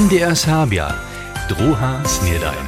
MDR Serbia, druha snedajn.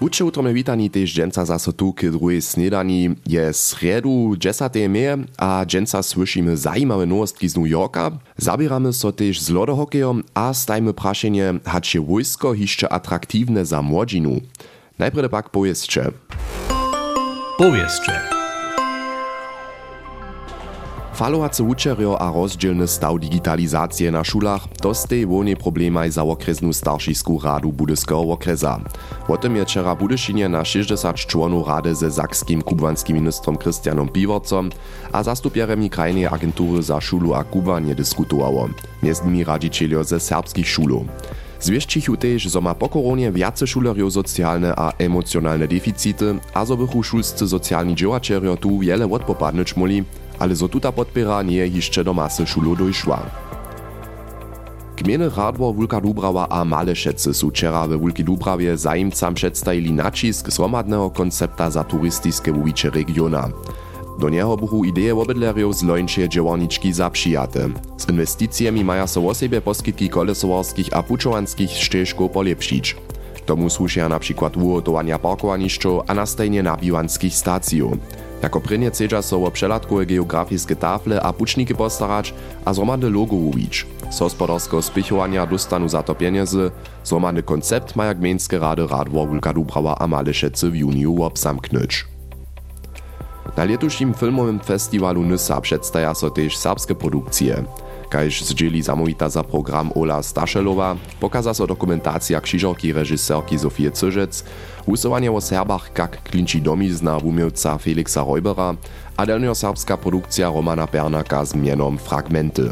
Uče utrome witani tež dženca zaso tu k druhej snedani je sredu 10. meje a dženca słyšimy zajímawe nowostki z New Yorka. Zabieramy so tež z lodohokejom a stajmy prašenje, hač je wojsko hišće atraktivne za młodzinu. Najprede pak powiedzcie. Powieszcze. Falovace učerjo a rozdzielny staw digitalizacije na šulach dostej wolnej problemaj za okresnu staršisku radu Budyskeho okresa. O tym je wczera Budyšinie na 60 członów rady ze sakskim kubanskim ministrom Christianom Piworcom a zastupieremi krajnej agentury za szulu a kubanie dyskutowało. Między nimi ze serbskich szulów. Zwieścichu też, że ma po koronie wiace szulerjo socjalne a emocjonalne deficity, a zo bychu szulscy socjalni działaczerjo tu wiele odpopadnyć moli, ale zo tuta podpiera nie je jeszcze do masy szulu dojszła. Gmieny Radwor, Wulka Dubrawa a Malešece su wczera we Wulki Dubrawie zajimcam przedstawili nacisk zromadnego koncepta za turystyczne wuwicze regiona. Do niego buchu ideje obydlerjów z lończe działaniczki zapřijate. Z inwestycjami maja so osebie poskitki kolesowarskich a puczowanskich ścieżków polepszyć. Tomu służia na przykład ugotowania parkowaniszczów a nastajnie nabiwanskich stacjów. Jako prynje chcedza so o przelatkowe geografiskie tafle a puczniki postarać, a zromadne logo uwić. Z hospodarskiego spichowania dostanu za to pieniędzy, zromadny koncept maja gmiejskie rady Radwor, Wulka Dubrawa a Malešece w obsamknąć. Na letušim filmowym festiwalu Nysa przedstawia so też serbskie produkcje. Kaž zdzieli zamówita za program Ola Staszelowa, pokaza so dokumentacja krzyżorki reżyserki Sofie Cyżec, usuwanie o Serbach jak klinci domizna umiejca Felixa Reubera, a serbska produkcja Romana Bernaka z mienom Fragmenty.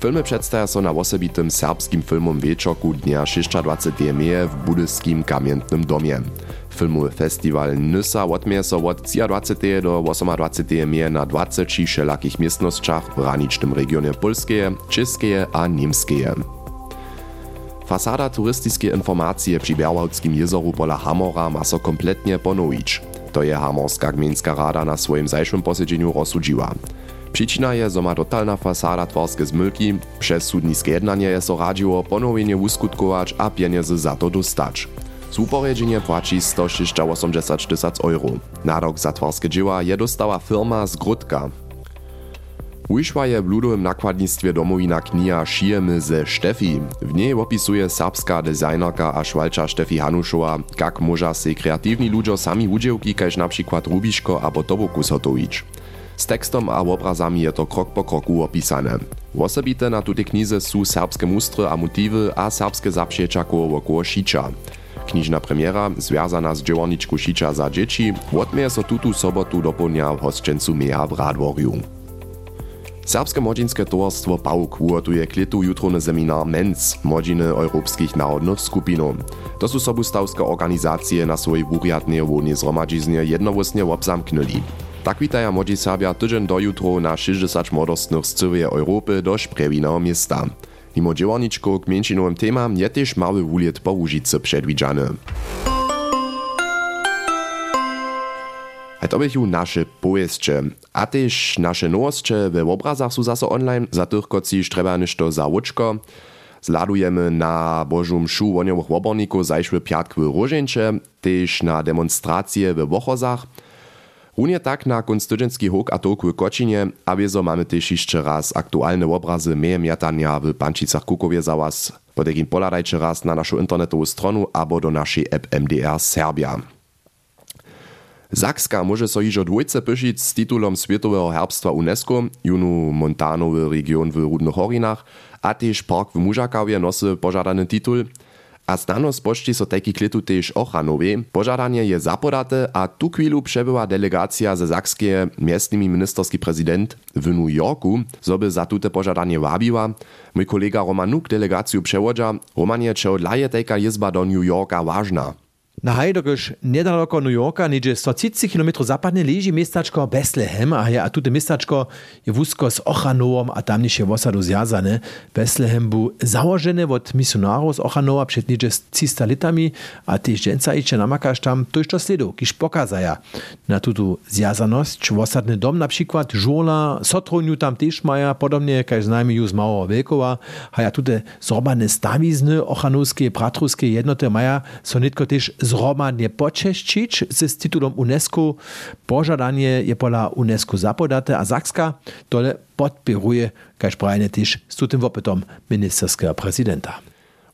Filmy przedstawia so na osobitym serbskim filmom wieczoku dnia 26. meje w budyskim kamiennym domie. Filmowy festiwal Nysa odmieje so od 23. do 28. meje na 20 wszelakich miestnościach w granicznym regionie polskie, czeskie a niemskie. Fasada turystycznej informacji przy Białowskim jezoru pola Hamora ma so kompletnie ponowić. To je Hamorska gmiejska rada na swoim zajszym posiedzeniu rozsudziła. Przyczyna je, że ma totalna fasada twarskie zmylki, przez sudniskie jednanie je so radziło ponowienie uskutkować a pieniądze za to dostać. Z uporedzenie płaci 180 tysac euro. Na rok za twarskie dzieła je dostała firma z Grudka. Wyszła je w ludowym nakładnictwie domowina kniha Šijemy ze Štefi. W niej opisuje serbska designerka a szwalcza Štefi Hanuszowa, jak może się kreatywni ludzie sami udziałki, kaž na przykład Rubiško albo Tobokus hotowić. Z tekstom a obrazami je to krok po kroku opisane. Osobite na tutej knize są serbskie mustry a motywy a serbskie zaprzecza koło około Knižna premiera, związana z dziełoniczku Šicza za dzieci, odmieje so tutu sobotu dopełnia w hosćencu Meja w Radworju. Serbskie młodzieńskie towarstwo PAUK uratuje klitu jutrony seminar MENS, młodziny europejskich narodnych skupinów. To są sobustawskie organizacje na swojej wuriatnej wodnej zgromadziznie jednowłosnie obzamknęli. Tak witaja młodzi Serbia tydzień do jutro na 60 młodostnych z całej Europy do szprewinnego miasta. Mimo dziełaniczków k mniejszynowym temam je też mały wuliet po Łużycy przedwidziany. A to bychu nasze pojeździe. A też nasze nowostcze we obrazach są zaso online, za tych kociż trzeba nešto za łuczko. Zladujemy na Bożą mszu woniowych oborników zajszły piatk w Różeńcze, też na demonstracje w Wochozach. Runie tak na konstytucjenski hok a tok w Kocinie, a wiezo mamy też jeszcze raz aktualne obrazy meje miatania w Pančicach Kukowie za was. Podekin poladajcie raz na naszą internetową stronę albo do naszej app MDR Serbia. Zakska może so iżo dwójce pyszyć z tytułem Światowego Herbstwa UNESCO, junu montanowy region w Rudnych Horinach, a też park w Mużakawie nosy pożadany tytuł. A znanosť pošti so taki klitu tež ochranowej. Požadanie je zapodate a tu chwilu przebyła delegacja ze Zakskie, miestnymi ministerski prezydent w New Yorku, zoby za tute wabiła. Mój kolega Roman Nuk delegację przewodza. Romanie, czy odlaje taka jezba do New Yorka ważna? Na hajdokož nedaleko New Yorka, niedzie 130 km zapadne leži miestačko Bethlehem a, je, a tute miestačko je wúzko s Ochanowom a tam niesie osadu zjazane. Bethlehem był założony od misjonarów z Ochanowa przed niedzie 300 litami a tyś dżęca icze namakasz tam to sledu, kiż pokazaja na tutu zjazaność. Osadny dom na przykład, żola, sotroniu tam też maja, podobnie jak znajmy już mało wielkowa, a ja tute zrobane stawizny ochanowskie, bratruskie jednoty maja, so nitko też zhromadnie počeščić z titulom UNESCO. Požadanie je pola UNESCO zapodate a Zakska tole podpiruje, kaž prajne tyž s tutym wopytom ministerskiego prezydenta.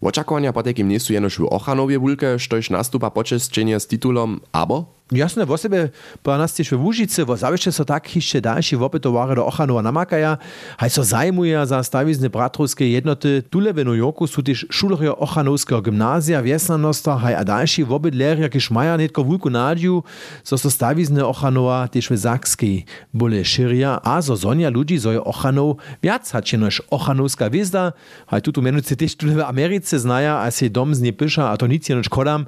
Očakovania po takim nie sú jenož v Ochanowie wulke, štož nastupa počesčenie s titulom Abo? Jasne, w sobie po nas też w Łużycy, bo zawsze so tak jeszcze dalsze wopytowary do Ochanowa namakaja, haj so zajmuje za stawizne bratrowskie jednoty, tule w New Yorku są też szulerie Ochanowskiego gimnazja, wiesnanosta, haj a dalsi wobydleria, kiż maja netko wulku nadziu, so so stawizne Ochanowa też w Zakskiej bole szyria, a so zonia ludzi zoje Ochanow wiac hacie noż Ochanowska wizda, haj tutu mianowicie też tule w Ameryce znaja, a se dom z nie pisza, a to nic je noż kodam,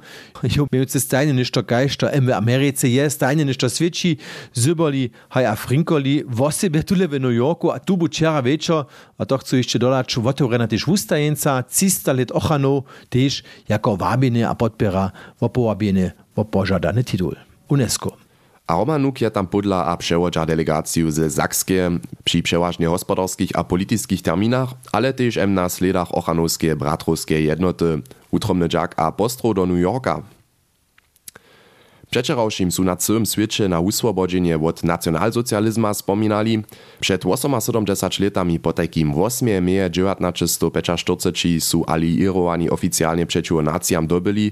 jo mianowicie stajnie niż to gajszta, em w Ameryce Americe je stajne nešto svedči, zyboli, haj a frinkoli, vosebe tule v New Yorku, a tu bu včera večer, a to chcú ešte dodať, otvorena tiež ústajenca, 300 let ochanov, tiež jako vábine a podpera vo požadaný titul. UNESCO. A Romanuk je tam podla a převodža delegaciju ze Sakskie przy przeważnie gospodarskich a politickich terminach, ale też em na sledach ochanowskie bratrowskie jednoty, utromny Jack a postro do New Yorka. Przeczorałšim su na całym świecie na uswobodzenie od nacjonalsocjalizma spominali. Przed 78 latami po takim 8 meje 1945 su aliirowani oficjalnie przeciwko nacjam dobyli.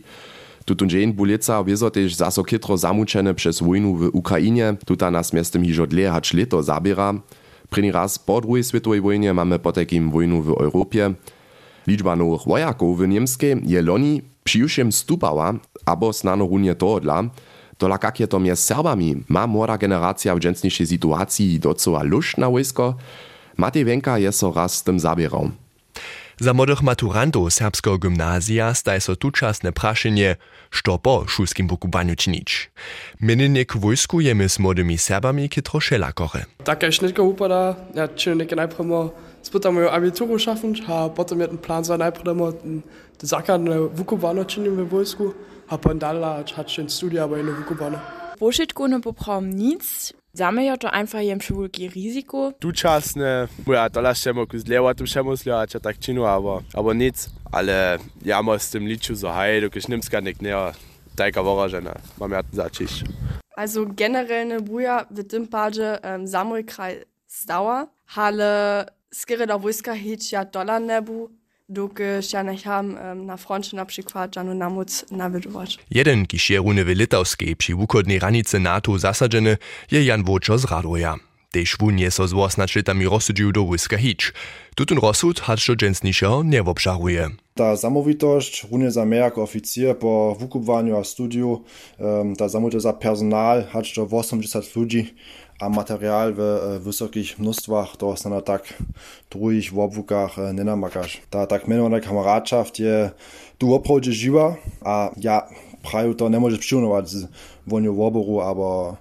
Tutun dzień bulica wiezo też zaso kitro zamuczene przez wojnu w Ukrainie. Tuta nas miastem hiżo dle hacz leto zabiera. První raz po druhej svetovej wojnie mamy po takim wojnu w Europie. Liczba nowych wojaków w Niemskiej je loni przyjuszem stupała, abo snano runie to Tola kak je to mje Serbami, ma młoda generacja w dżęsniejszej sytuacji docela lusz na wojsko, Matej Wenka je so raz z tym zabierał. Za młodych maturantów serbskiego gimnazja staje so tuczasne praszenie, što po szulskim pokubaniu czynić. Miennik wojsku jemy z młodymi Serbami kitro szelakoche. Taka już nie upada, ja czynnik najpierw spytam moją abituru schaffen, a potem ten plan za najpierw te zakładne wukubano czynimy w wojsku, a potem dalej hačen studia bei in Wukubane. Pošitku ne popravom nic, Zame je to einfach jem vševelike riziko. Tučasne, ja, to lašemo kus lewa tu všemu sliača tak činu, aber, aber nic. Ale ja mo s tym liču so hej, dokiš nimska nek nea, tajka voražena, mam ja začiš. Also generell ne buja w tym padzie um, samoj kraj stała, ale skiery da wojska hić ja dolar nebu, doky ja nechám um, na froncie na przykład Janu Namuc nawidować. Jeden, kiż je runy w Litowskiej przy wukodnej ranicy NATO zasadzeny, je Jan Woczo z Radoja. Je so 18 letami rozsudził do wojska hić. Tutun rozsud hač do dżęsniejszego nie obżaruje. Ta zamówitość runie za mnie jako oficjer po wykupowaniu a studiu, um, ta zamówitość za personal hač do 80 ludzi, a materiál w wysokich mnóstwach to sa na tak druhých obvukách nenamakaš. Ta tak menovaná kamaráčaft je tu opravdu živa a ja praju to nemôžeš přiunovať z voňou oboru alebo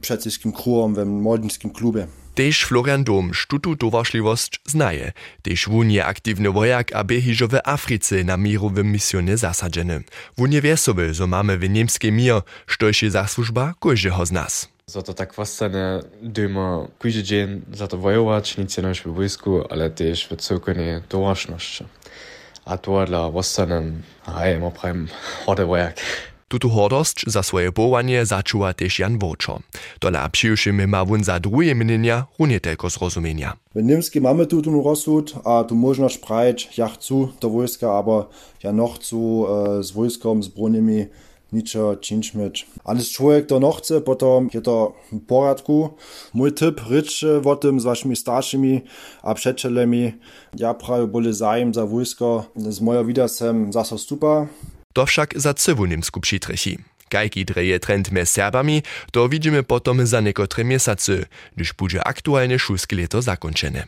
předsýským kruhom v młodzieńskim klubie. Tež Florian Dom štutu towaršliwość znaje. Tež wun je aktywny wojak a behižo w Africe na mirowym misjonie zasadzeny. Wun je wiesowy, zo mamy w niemskiej mir, štož je zasłużba każdego z nas. Za to tak własne dyma każdy dzień za to wojować, nic nie w wojsku, ale też w całkownie towarzyszności. A to dla własne, a ja mam prawie wojak. Tutu hordost za swoje połanie zaczuła też Jan Woczo. Dola przyjušimy ma wun za drugie mnienia runie tylko zrozumienia. W Niemskim mamy tu rozsud, a tu można sprać, ja chcę do wojska, aber ja noch chcę e, z wojskom, z broniami ničo činč mieć. Ale człowiek to noch chce, potom je to w poradku. Mój typ rycz o tym z waszymi starszymi a. Ja prawie boli zajem za wojsko, z moją widasem zasa stupa. To však za cywu niemsku přitrechi. Kajki dreje trend mez Serbami, to widzimy potom za niekotre miesiące, gdyż będzie aktualne szulskie leto zakończone.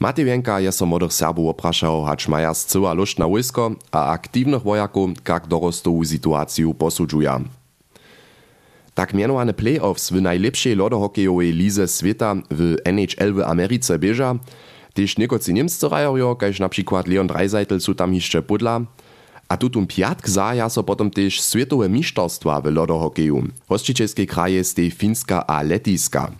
Matewjenka je so Serbów opraszał, hacz maja zcyła luść na wojsko, a aktywnych wojaków jak dorostową sytuację posudżuja. Tak mianowane playoffs w najlepszej lodohokejowej lize świata w NHL w Ameryce bieża, też niekocy niemscy rajorio, kaž na przykład Leon Dreiseitel su tam jeszcze pudla, a tutum piatk zaja so potom też światowe mistrzostwa w lodohokeju. Hosticielskie kraje stej Finska a Lettiska.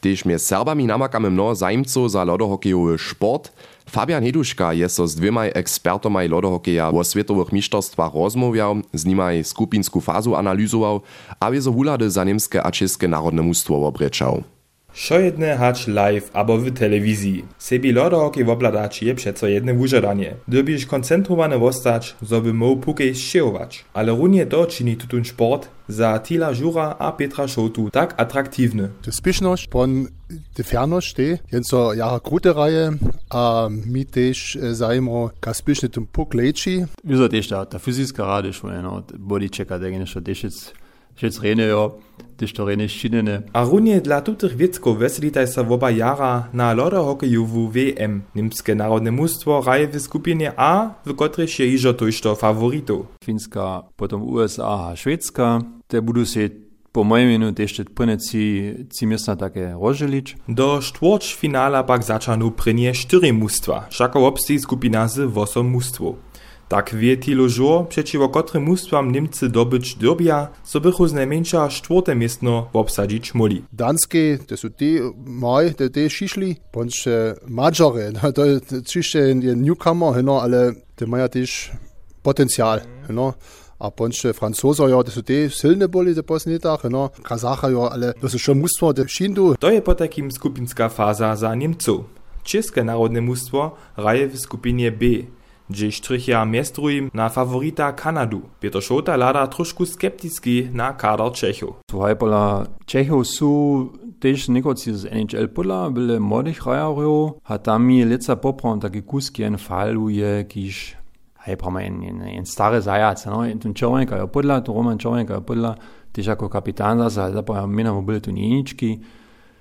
Też my Serbami namakamy mnoho zajmców za lodohokejowy sport. Fabian Heduška je so z dvěmaj ekspertomaj lodohokeja o światowych mistrzostwach rozmawiał, z nimaj skupinsku fazu analyzował, a wiezo wulady za niemskie a czeskie narodne mustwo obreczał. Šo jedne hać live abo w telewizji. Sebi lodohockey wobladać je przeco jedne wużeranie. Dobisz koncentrowane wostać, zo by mógł pukej szyjować. Ale runie to czyni tutun sport za Tila Żura a Petra Schotu tak attraktywny. Die Spischność von die Fernost ste, jenso jara krute Reihe, a mi też zajmo ka spischny tum puk leči. Wieso też da, da fysiska rady schon, no, bodychecker, der gene schon, też jetzt, ja, też to rene szynene. A runie dla tutych wiecków weselitaj sa woba jara na lodohokejowu WM. Niemskie narodne mustwo raje w skupinie A, w której się iżo to faworitów. Finska, potom USA a Švedska, te budu se po mojem menu też prene ci, ci miasta takie rozdzielić. Do štvorčfinala pak začanu prenie štyri mustwa, šako obstej skupina z 8 mustwów. Tak wie Tilo Żur, przeciwko kotrym mustwam Niemcy dobyć dyrbia, so bychu z najmniejsza czwarte miestno obsadzić moli. Danskie, to są te maj, te te šišli, bądź Mađare, no, to oczywiście newcomer, no, ale te mają też potencjal, no. A bądź Franzoser, ja, to są te silne boli te posnitach, no. Kazacha, ja, ale to są schon mustwo, te šindu. To je po takim skupinska faza za Niemców. České narodne mustwo raje w skupinie B, gdzie strychia miestrujem na favorita Kanadu. Peter Šota lada trošku skepticky na kadar Čechov. Słuchaj, pola Čechov sú też niekoci z NHL podla, byle młodych rajarów, a tam mi leca poprom taki kuski en faluje, kiż hej, prama en, en, en zajac, no, en tun Čovenka je podla, tu Roman Čovenka je podla, też jako kapitan zasa, zapoja mina mu byli tu nienički,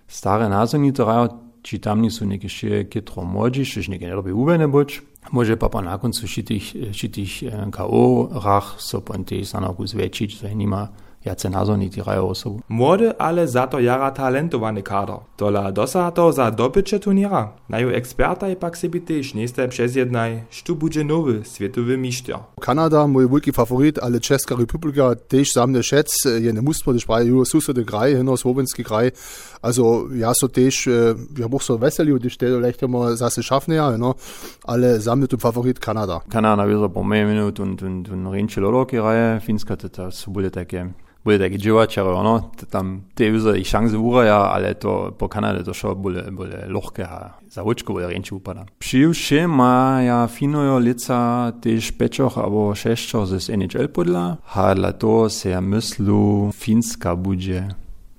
stare nazonite rajar, či tam nisu neke še ketro mođi, šeš neke nerbe uvene boč, može pa pa nakon su šitih, šitih eh, KO, rah so pa te stanoku zvečić, zanima ma jace nazorni ti rajo osobu. Młody, ale za to jara talentowany kader. Dola dosa to za dobycze turniera. Naju eksperta i pak sebi też nieste przez jednaj, sztu bude nowy światowy mistrz. Kanada, mój wielki favorit, ale Czeska Republika też samne szec, je ne mustwo, też prawie już susedy kraj, hino słowenski kraj. Also ja so też, ja buch so weseli, gdyż te lechte mo zase schaffen ja, no, ale samne tu favorit Kanada. Kanada wiedzą po mnie minut und, und, und rinče loloki raje, finska to to bude takie bude taki dživačar, ono, tam te vizo i šanse uraja, ale to po Kanade to bude, bude lohke, a za očko bude renči upada. Přivše maja finojo lica tež pečoch abo šeščoch z NHL podla, a dla to se ja myslu finska bude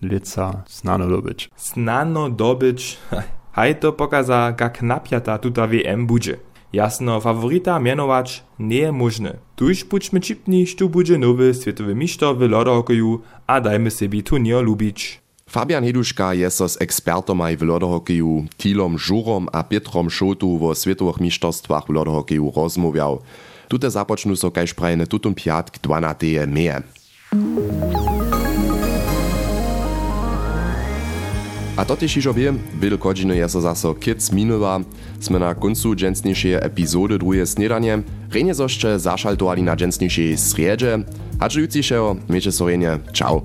lica znano dobyć. Znano dobyć, haj to pokaza, jak napiata tuta WM bude. Jasno, favorita mianować nie je możne. Tuż čipni, štu bude nowy światowy mistrz w lodohokeju, a dajmy sobie turnier lubić. Fabian Heduška je so z ekspertomaj w lodohokeju Tilom Žurom a Pietrom Šotu vo svetowych mistrzostwach w lodohokeju rozmawiał. Tute započnu so kaž prajne tutun piatk 12. meje. A to też iżo wie, wiele godziny je so zaso kids minuwa. Sme na końcu dżęsniejszej epizody drugie snedanie. Renie zoszcze zaszaltowali na dżęsniejszej sriedzie. A żyjuciszego, miejcie so renie. Ciao.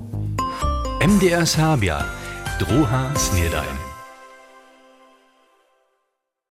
MDR Serbia, druga snedajn.